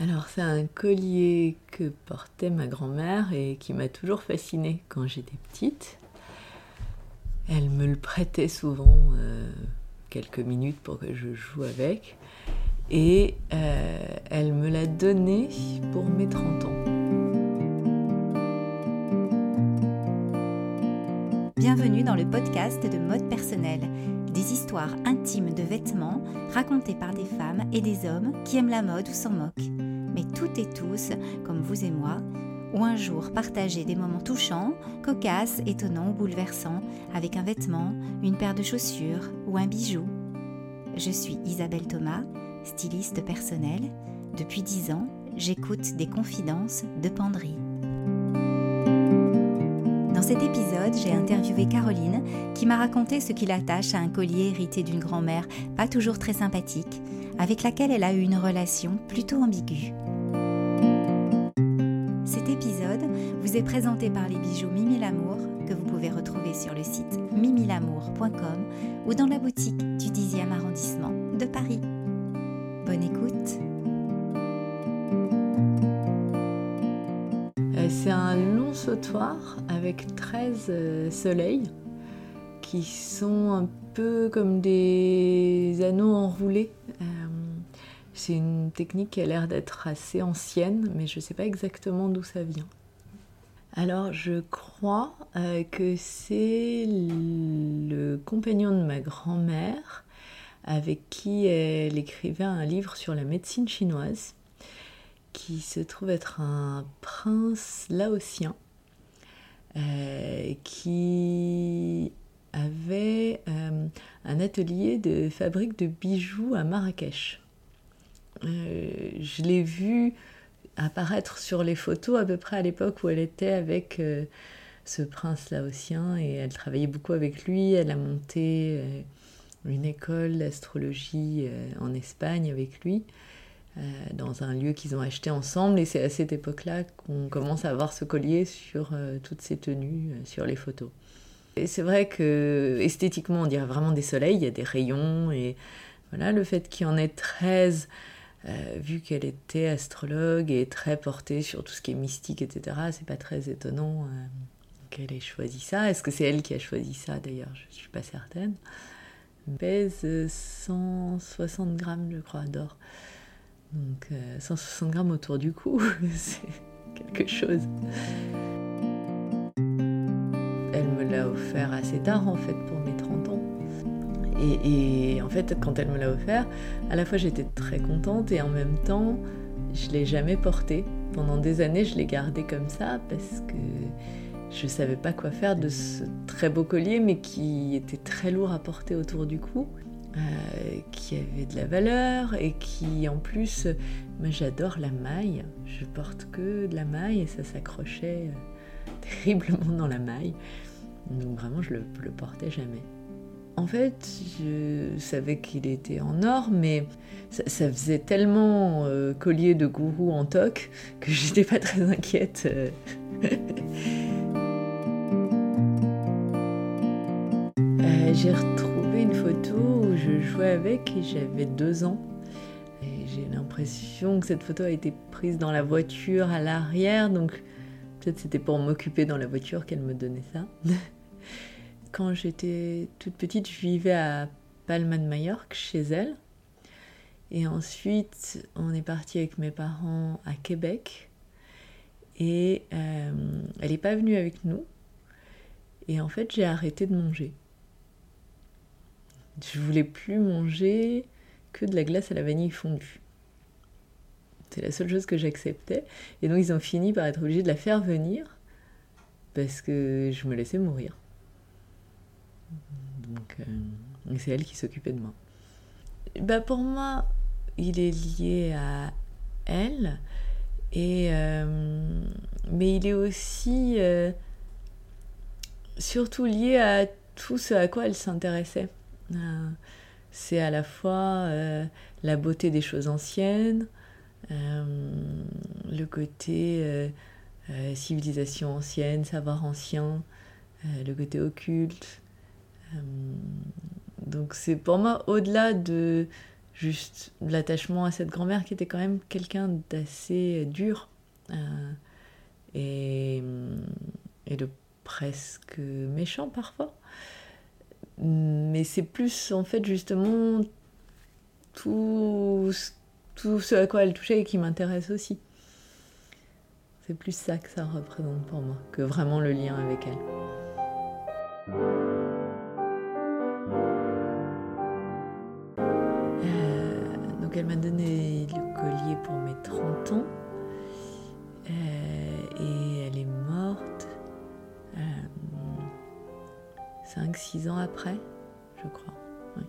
Alors c'est un collier que portait ma grand-mère et qui m'a toujours fascinée quand j'étais petite. Elle me le prêtait souvent euh, quelques minutes pour que je joue avec. Et euh, elle me l'a donné pour mes 30 ans. Bienvenue dans le podcast de Mode Personnel, des histoires intimes de vêtements racontées par des femmes et des hommes qui aiment la mode ou s'en moquent, mais toutes et tous, comme vous et moi, ou un jour partagé des moments touchants, cocasses, étonnants ou bouleversants avec un vêtement, une paire de chaussures ou un bijou. Je suis Isabelle Thomas, styliste personnelle. Depuis dix ans, j'écoute des confidences de penderie. Cet épisode, j'ai interviewé Caroline qui m'a raconté ce qui l'attache à un collier hérité d'une grand-mère pas toujours très sympathique, avec laquelle elle a eu une relation plutôt ambiguë. Cet épisode vous est présenté par les bijoux Mimi Lamour que vous pouvez retrouver sur le site mimilamour.com ou dans la boutique du 10e arrondissement de Paris. Bonne écoute C'est un long sautoir avec 13 euh, soleils qui sont un peu comme des anneaux enroulés. Euh, c'est une technique qui a l'air d'être assez ancienne, mais je ne sais pas exactement d'où ça vient. Alors je crois euh, que c'est le compagnon de ma grand-mère avec qui elle écrivait un livre sur la médecine chinoise qui se trouve être un prince laotien euh, qui avait euh, un atelier de fabrique de bijoux à Marrakech. Euh, je l'ai vu apparaître sur les photos à peu près à l'époque où elle était avec ce prince laotien et elle travaillait beaucoup avec lui. Elle a monté une école d'astrologie en Espagne avec lui. Euh, dans un lieu qu'ils ont acheté ensemble. Et c'est à cette époque-là qu'on commence à voir ce collier sur euh, toutes ces tenues, euh, sur les photos. Et c'est vrai que esthétiquement, on dirait vraiment des soleils, il y a des rayons. Et voilà, le fait qu'il y en ait 13, vu qu'elle était astrologue et très portée sur tout ce qui est mystique, etc., c'est pas très étonnant qu'elle ait choisi ça. Est-ce que c'est elle qui a choisi ça d'ailleurs? Je suis pas certaine. Elle pèse 160 grammes, je crois, d'or. Donc 160 euh, grammes autour du cou, c'est quelque chose. Elle me l'a offert assez tard en fait pour mes 30 ans. Et, en fait quand elle me l'a offert, à la fois j'étais très contente et en même temps je l'ai jamais porté. Pendant des années je l'ai gardé comme ça parce que je savais pas quoi faire de ce très beau collier mais qui était très lourd à porter autour du cou. Euh, qui avait de la valeur et qui en plus, moi j'adore la maille, je porte que de la maille et ça s'accrochait euh, terriblement dans la maille, donc vraiment je le, le portais jamais. En fait, je savais qu'il était en or, mais ça, faisait tellement euh, collier de gourou en toc que j'étais pas très inquiète. J'ai retrouvé une photo je jouais avec et j'avais deux ans. Et j'ai l'impression que cette photo a été prise dans la voiture à l'arrière, donc peut-être c'était pour m'occuper dans la voiture qu'elle me donnait ça. Quand j'étais toute petite, je vivais à Palma de Majorque chez elle. Et ensuite, on est parti avec mes parents à Québec. Et euh, elle n'est pas venue avec nous. Et en fait, j'ai arrêté de manger. Je voulais plus manger que de la glace à la vanille fondue. C'est la seule chose que j'acceptais. Et donc ils ont fini par être obligés de la faire venir parce que je me laissais mourir. Donc euh, c'est elle qui s'occupait de moi. Bah pour moi, il est lié à elle. Et euh, mais il est aussi euh, surtout lié à tout ce à quoi elle s'intéressait. Euh, c'est à la fois euh, la beauté des choses anciennes, euh, le côté civilisation ancienne, savoir ancien, le côté occulte. donc c'est pour moi au-delà de juste l'attachement à cette grand-mère qui était quand même quelqu'un d'assez dur et, et de presque méchant parfois. Mais c'est plus en fait justement tout, tout ce à quoi elle touchait et qui m'intéresse aussi. C'est plus ça que ça représente pour moi, que vraiment le lien avec elle. Euh, donc elle m'a donné le collier pour mes 30 ans. 5-6 euh, ans après, je crois. Oui.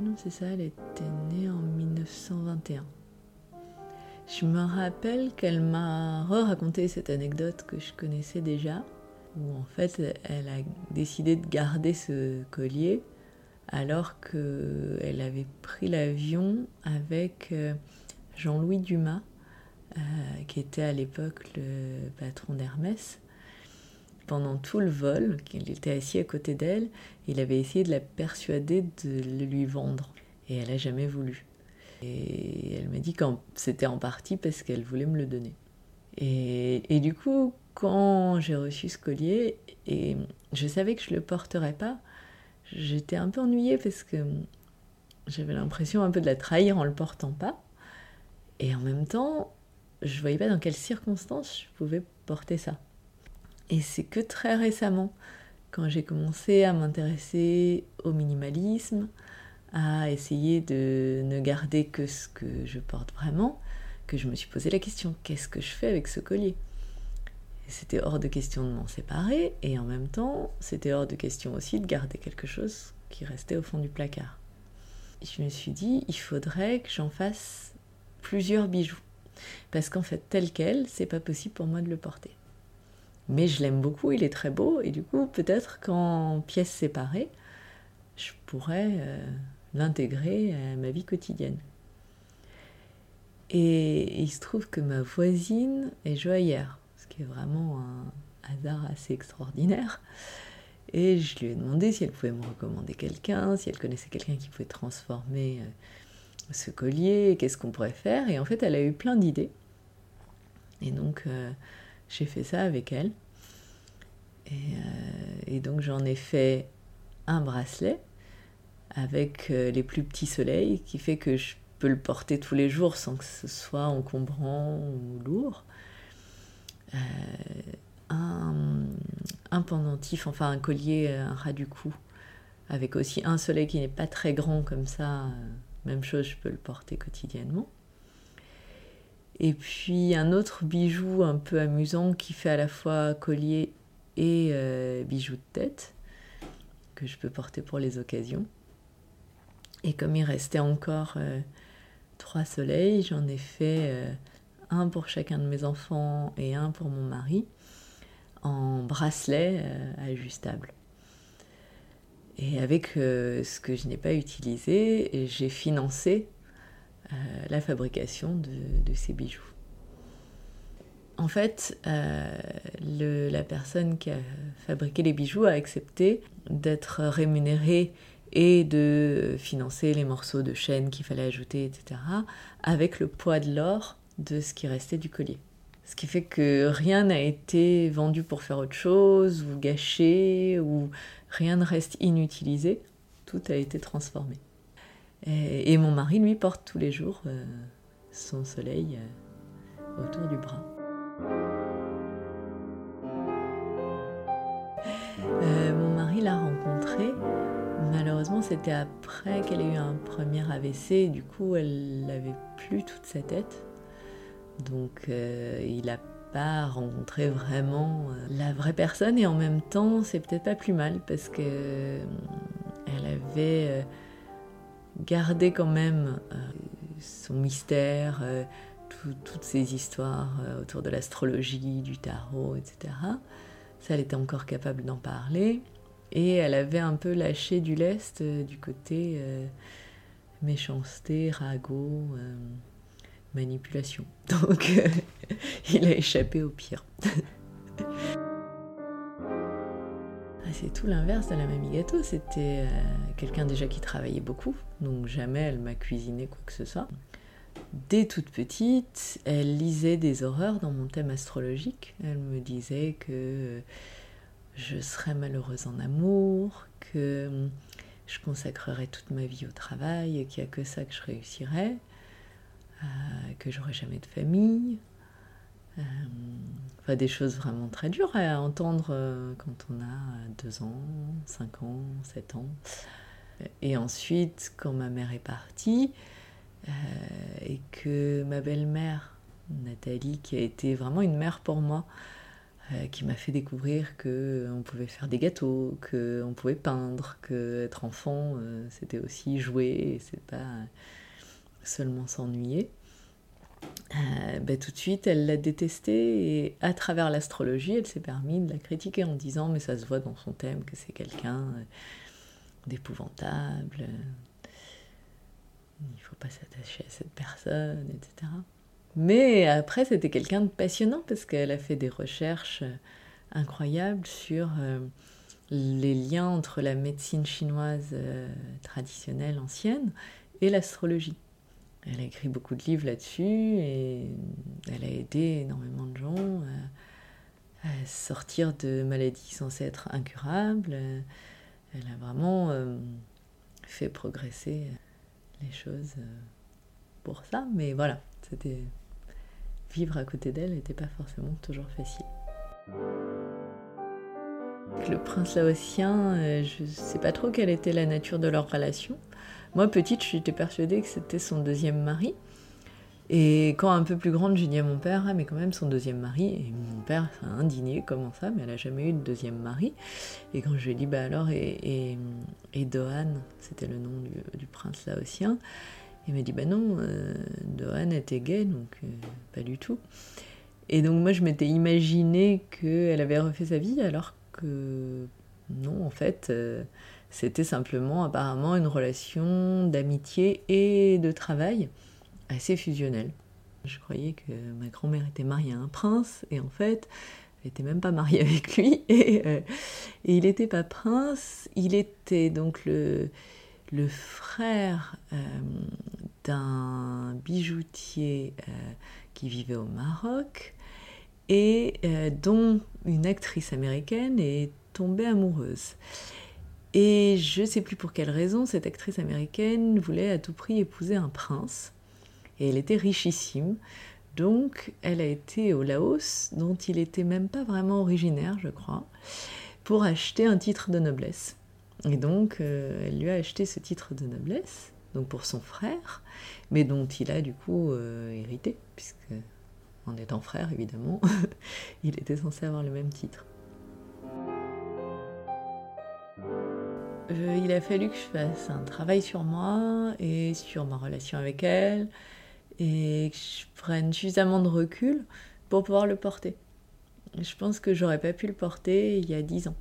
non, c'est ça, elle était née en 1921. Je me rappelle qu'elle m'a raconté cette anecdote que je connaissais déjà, où en fait elle a décidé de garder ce collier alors qu'elle avait pris l'avion avec euh, Jean-Louis Dumas, euh, qui était à l'époque le patron d'Hermès. Pendant tout le vol, il était assis à côté d'elle, il avait essayé de la persuader de le lui vendre. Et elle n'a jamais voulu. Et elle m'a dit que c'était en partie parce qu'elle voulait me le donner. Et, et du coup, quand j'ai reçu ce collier, et je savais que je ne le porterais pas, j'étais un peu ennuyée parce que j'avais l'impression un peu de la trahir en le portant pas. Et en même temps, je voyais pas dans quelles circonstances je pouvais porter ça. Et c'est que très récemment, quand j'ai commencé à m'intéresser au minimalisme, à essayer de ne garder que ce que je porte vraiment, que je me suis posé la question qu'est-ce que je fais avec ce collier? C'était hors de question de m'en séparer, et en même temps, c'était hors de question aussi de garder quelque chose qui restait au fond du placard. Je me suis dit il faudrait que j'en fasse plusieurs bijoux. Parce qu'en fait, tel quel, c'est pas possible pour moi de le porter. Mais je l'aime beaucoup, il est très beau, et du coup, peut-être qu'en pièces séparées, je pourrais euh, l'intégrer à ma vie quotidienne. Et il se trouve que ma voisine est joaillère, ce qui est vraiment un hasard assez extraordinaire. Et je lui ai demandé si elle pouvait me recommander quelqu'un, si elle connaissait quelqu'un qui pouvait transformer euh, ce collier, qu'est-ce qu'on pourrait faire. Et en fait, elle a eu plein d'idées. Et donc, euh, j'ai fait ça avec elle. Et, euh, et donc, j'en ai fait un bracelet avec euh, les plus petits soleils, qui fait que je peux le porter tous les jours sans que ce soit encombrant ou lourd. un, un pendentif, enfin un collier, un ras du cou, avec aussi un soleil qui n'est pas très grand comme ça même chose, je peux le porter quotidiennement. Et puis un autre bijou un peu amusant qui fait à la fois collier et euh, bijou de tête, que je peux porter pour les occasions. Et comme il restait encore euh, trois soleils, j'en ai fait euh, un pour chacun de mes enfants et un pour mon mari en bracelet ajustable. Et avec ce que je n'ai pas utilisé, j'ai financé la fabrication de, ces bijoux. En fait, euh, la personne qui a fabriqué les bijoux a accepté d'être rémunérée et de financer les morceaux de chaîne qu'il fallait ajouter, etc., avec le poids de l'or de ce qui restait du collier. Ce qui fait que rien n'a été vendu pour faire autre chose, ou gâché, ou rien ne reste inutilisé. Tout a été transformé. Et, mon mari, lui, porte tous les jours euh, son soleil euh, autour du bras. Euh, mon mari l'a rencontré. Malheureusement, c'était après qu'elle ait eu un premier AVC. Du coup, elle n'avait plus toute sa tête. Donc il n'a pas rencontré vraiment la vraie personne et en même temps c'est peut-être pas plus mal parce que elle avait gardé quand même son mystère, toutes ces histoires autour de l'astrologie, du tarot, etc. Ça, elle était encore capable d'en parler. Et elle avait un peu lâché du lest du côté méchanceté, ragot manipulation. Donc, euh, il a échappé au pire. Ah, c'est tout l'inverse de la mamie gâteau. C'était euh, quelqu'un déjà qui travaillait beaucoup, donc jamais elle m'a cuisiné quoi que ce soit. Dès toute petite, elle lisait des horreurs dans mon thème astrologique. Elle me disait que je serais malheureuse en amour, que je consacrerais toute ma vie au travail, qu'il n'y a que ça que je réussirais, euh, que j'aurais jamais de famille. Euh, enfin, des choses vraiment très dures à entendre euh, quand on a 2 ans, 5 ans, 7 ans. Et ensuite, quand ma mère est partie, et que ma belle-mère, Nathalie, qui a été vraiment une mère pour moi, euh, qui m'a fait découvrir que euh, on pouvait faire des gâteaux, que on pouvait peindre, que être enfant euh, c'était aussi jouer, c'est pas seulement s'ennuyer. Ben, tout de suite, elle l'a détesté et à travers l'astrologie, elle s'est permis de la critiquer en disant mais ça se voit dans son thème que c'est quelqu'un d'épouvantable, il faut pas s'attacher à cette personne, etc. Mais après, c'était quelqu'un de passionnant parce qu'elle a fait des recherches euh, incroyables sur euh, les liens entre la médecine chinoise euh, traditionnelle ancienne et l'astrologie. Elle a écrit beaucoup de livres là-dessus et elle a aidé énormément de gens à, sortir de maladies censées être incurables. Elle a vraiment fait progresser les choses pour ça, mais voilà, c'était vivre à côté d'elle n'était pas forcément toujours facile. Le prince laotien, euh, je ne sais pas trop quelle était la nature de leur relation. Moi, petite, j'étais persuadée que c'était son deuxième mari. Et quand un peu plus grande, j'ai dit à mon père, ah mais quand même son deuxième mari. Et mon père s'est indigné, comment ça, mais elle n'a jamais eu de deuxième mari. Et quand je lui ai dit, bah alors, et, et, Dohan, c'était le nom du, du prince laotien, il m'a dit bah non, euh, Dohan était gay, donc euh, pas du tout. Et donc moi je m'étais imaginé qu'elle avait refait sa vie alors que non, en fait, euh, c'était simplement apparemment une relation d'amitié et de travail assez fusionnelle. Je croyais que ma grand-mère était mariée à un prince et en fait, elle n'était même pas mariée avec lui et, et il n'était pas prince, il était donc le le frère euh, d'un bijoutier euh, qui vivait au Maroc et euh, dont une actrice américaine est tombée amoureuse. Et je ne sais plus pour quelle raison, cette actrice américaine voulait à tout prix épouser un prince. Et elle était richissime. Donc elle a été au Laos, dont il n'était même pas vraiment originaire, je crois, pour acheter un titre de noblesse. Et donc, euh, elle lui a acheté ce titre de noblesse, donc pour son frère, mais dont il a du coup euh, hérité, puisque en étant frère, évidemment, il était censé avoir le même titre. Euh, il a fallu que je fasse un travail sur moi et sur ma relation avec elle, et que je prenne suffisamment de recul pour pouvoir le porter. Je pense que j'aurais pas pu le porter il y a dix ans.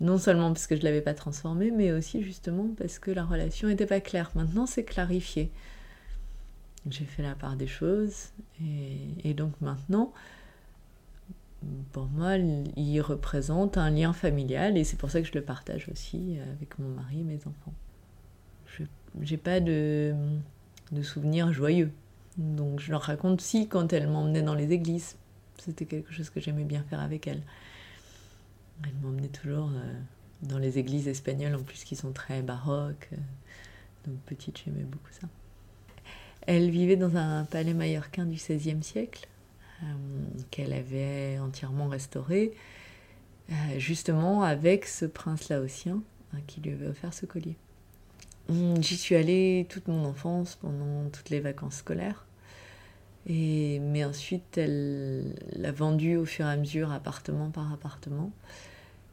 Non seulement parce que je l'avais pas transformé, mais aussi justement parce que la relation n'était pas claire. Maintenant, c'est clarifié. J'ai fait la part des choses. Et, donc maintenant, pour moi, il représente un lien familial. Et c'est pour ça que je le partage aussi avec mon mari et mes enfants. Je n'ai pas de, de souvenirs joyeux. Donc je leur raconte si quand elle m'emmenait dans les églises. C'était quelque chose que j'aimais bien faire avec elle. Elle m'emmenait toujours euh, dans les églises espagnoles, en plus qui sont très baroques. Donc petite, j'aimais beaucoup ça. Elle vivait dans un palais mallorquin du XVIe siècle, qu'elle avait entièrement restauré, justement avec ce prince laotien hein, qui lui avait offert ce collier. Hum, j'y suis allée toute mon enfance, pendant toutes les vacances scolaires. Mais ensuite, elle l'a vendu au fur et à mesure, appartement par appartement.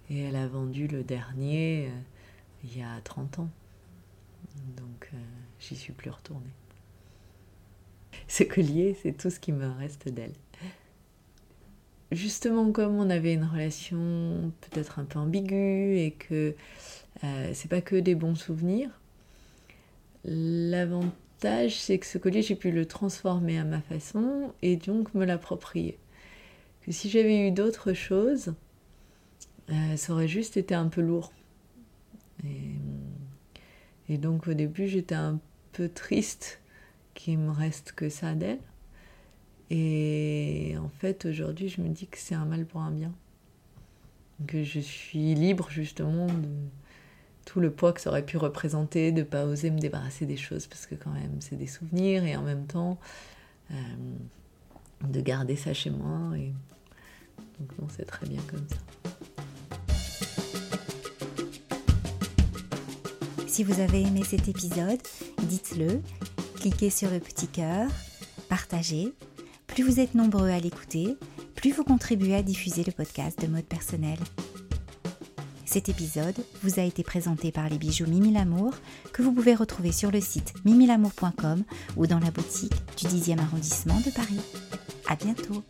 Et elle a vendu le dernier euh, il y a 30 ans. Donc, euh, j'y suis plus retournée. Ce collier, c'est tout ce qui me reste d'elle. Justement, comme on avait une relation peut-être un peu ambiguë et que euh, c'est pas que des bons souvenirs, l'avantage c'est que ce collier, j'ai pu le transformer à ma façon et donc me l'approprier. Que si j'avais eu d'autres choses, euh, ça aurait juste été un peu lourd. Et, donc au début, j'étais un peu triste qu'il me reste que ça d'elle. Et en fait, aujourd'hui, je me dis que c'est un mal pour un bien. Que je suis libre justement de tout le poids que ça aurait pu représenter, de ne pas oser me débarrasser des choses, parce que quand même, c'est des souvenirs, et en même temps, euh, de garder ça chez moi. Et... Donc non, c'est très bien comme ça. Si vous avez aimé cet épisode, dites-le, cliquez sur le petit cœur, partagez. Plus vous êtes nombreux à l'écouter, plus vous contribuez à diffuser le podcast de mode personnel. Cet épisode vous a été présenté par les bijoux Mimi Lamour que vous pouvez retrouver sur le site mimilamour.com ou dans la boutique du 10e arrondissement de Paris. À bientôt!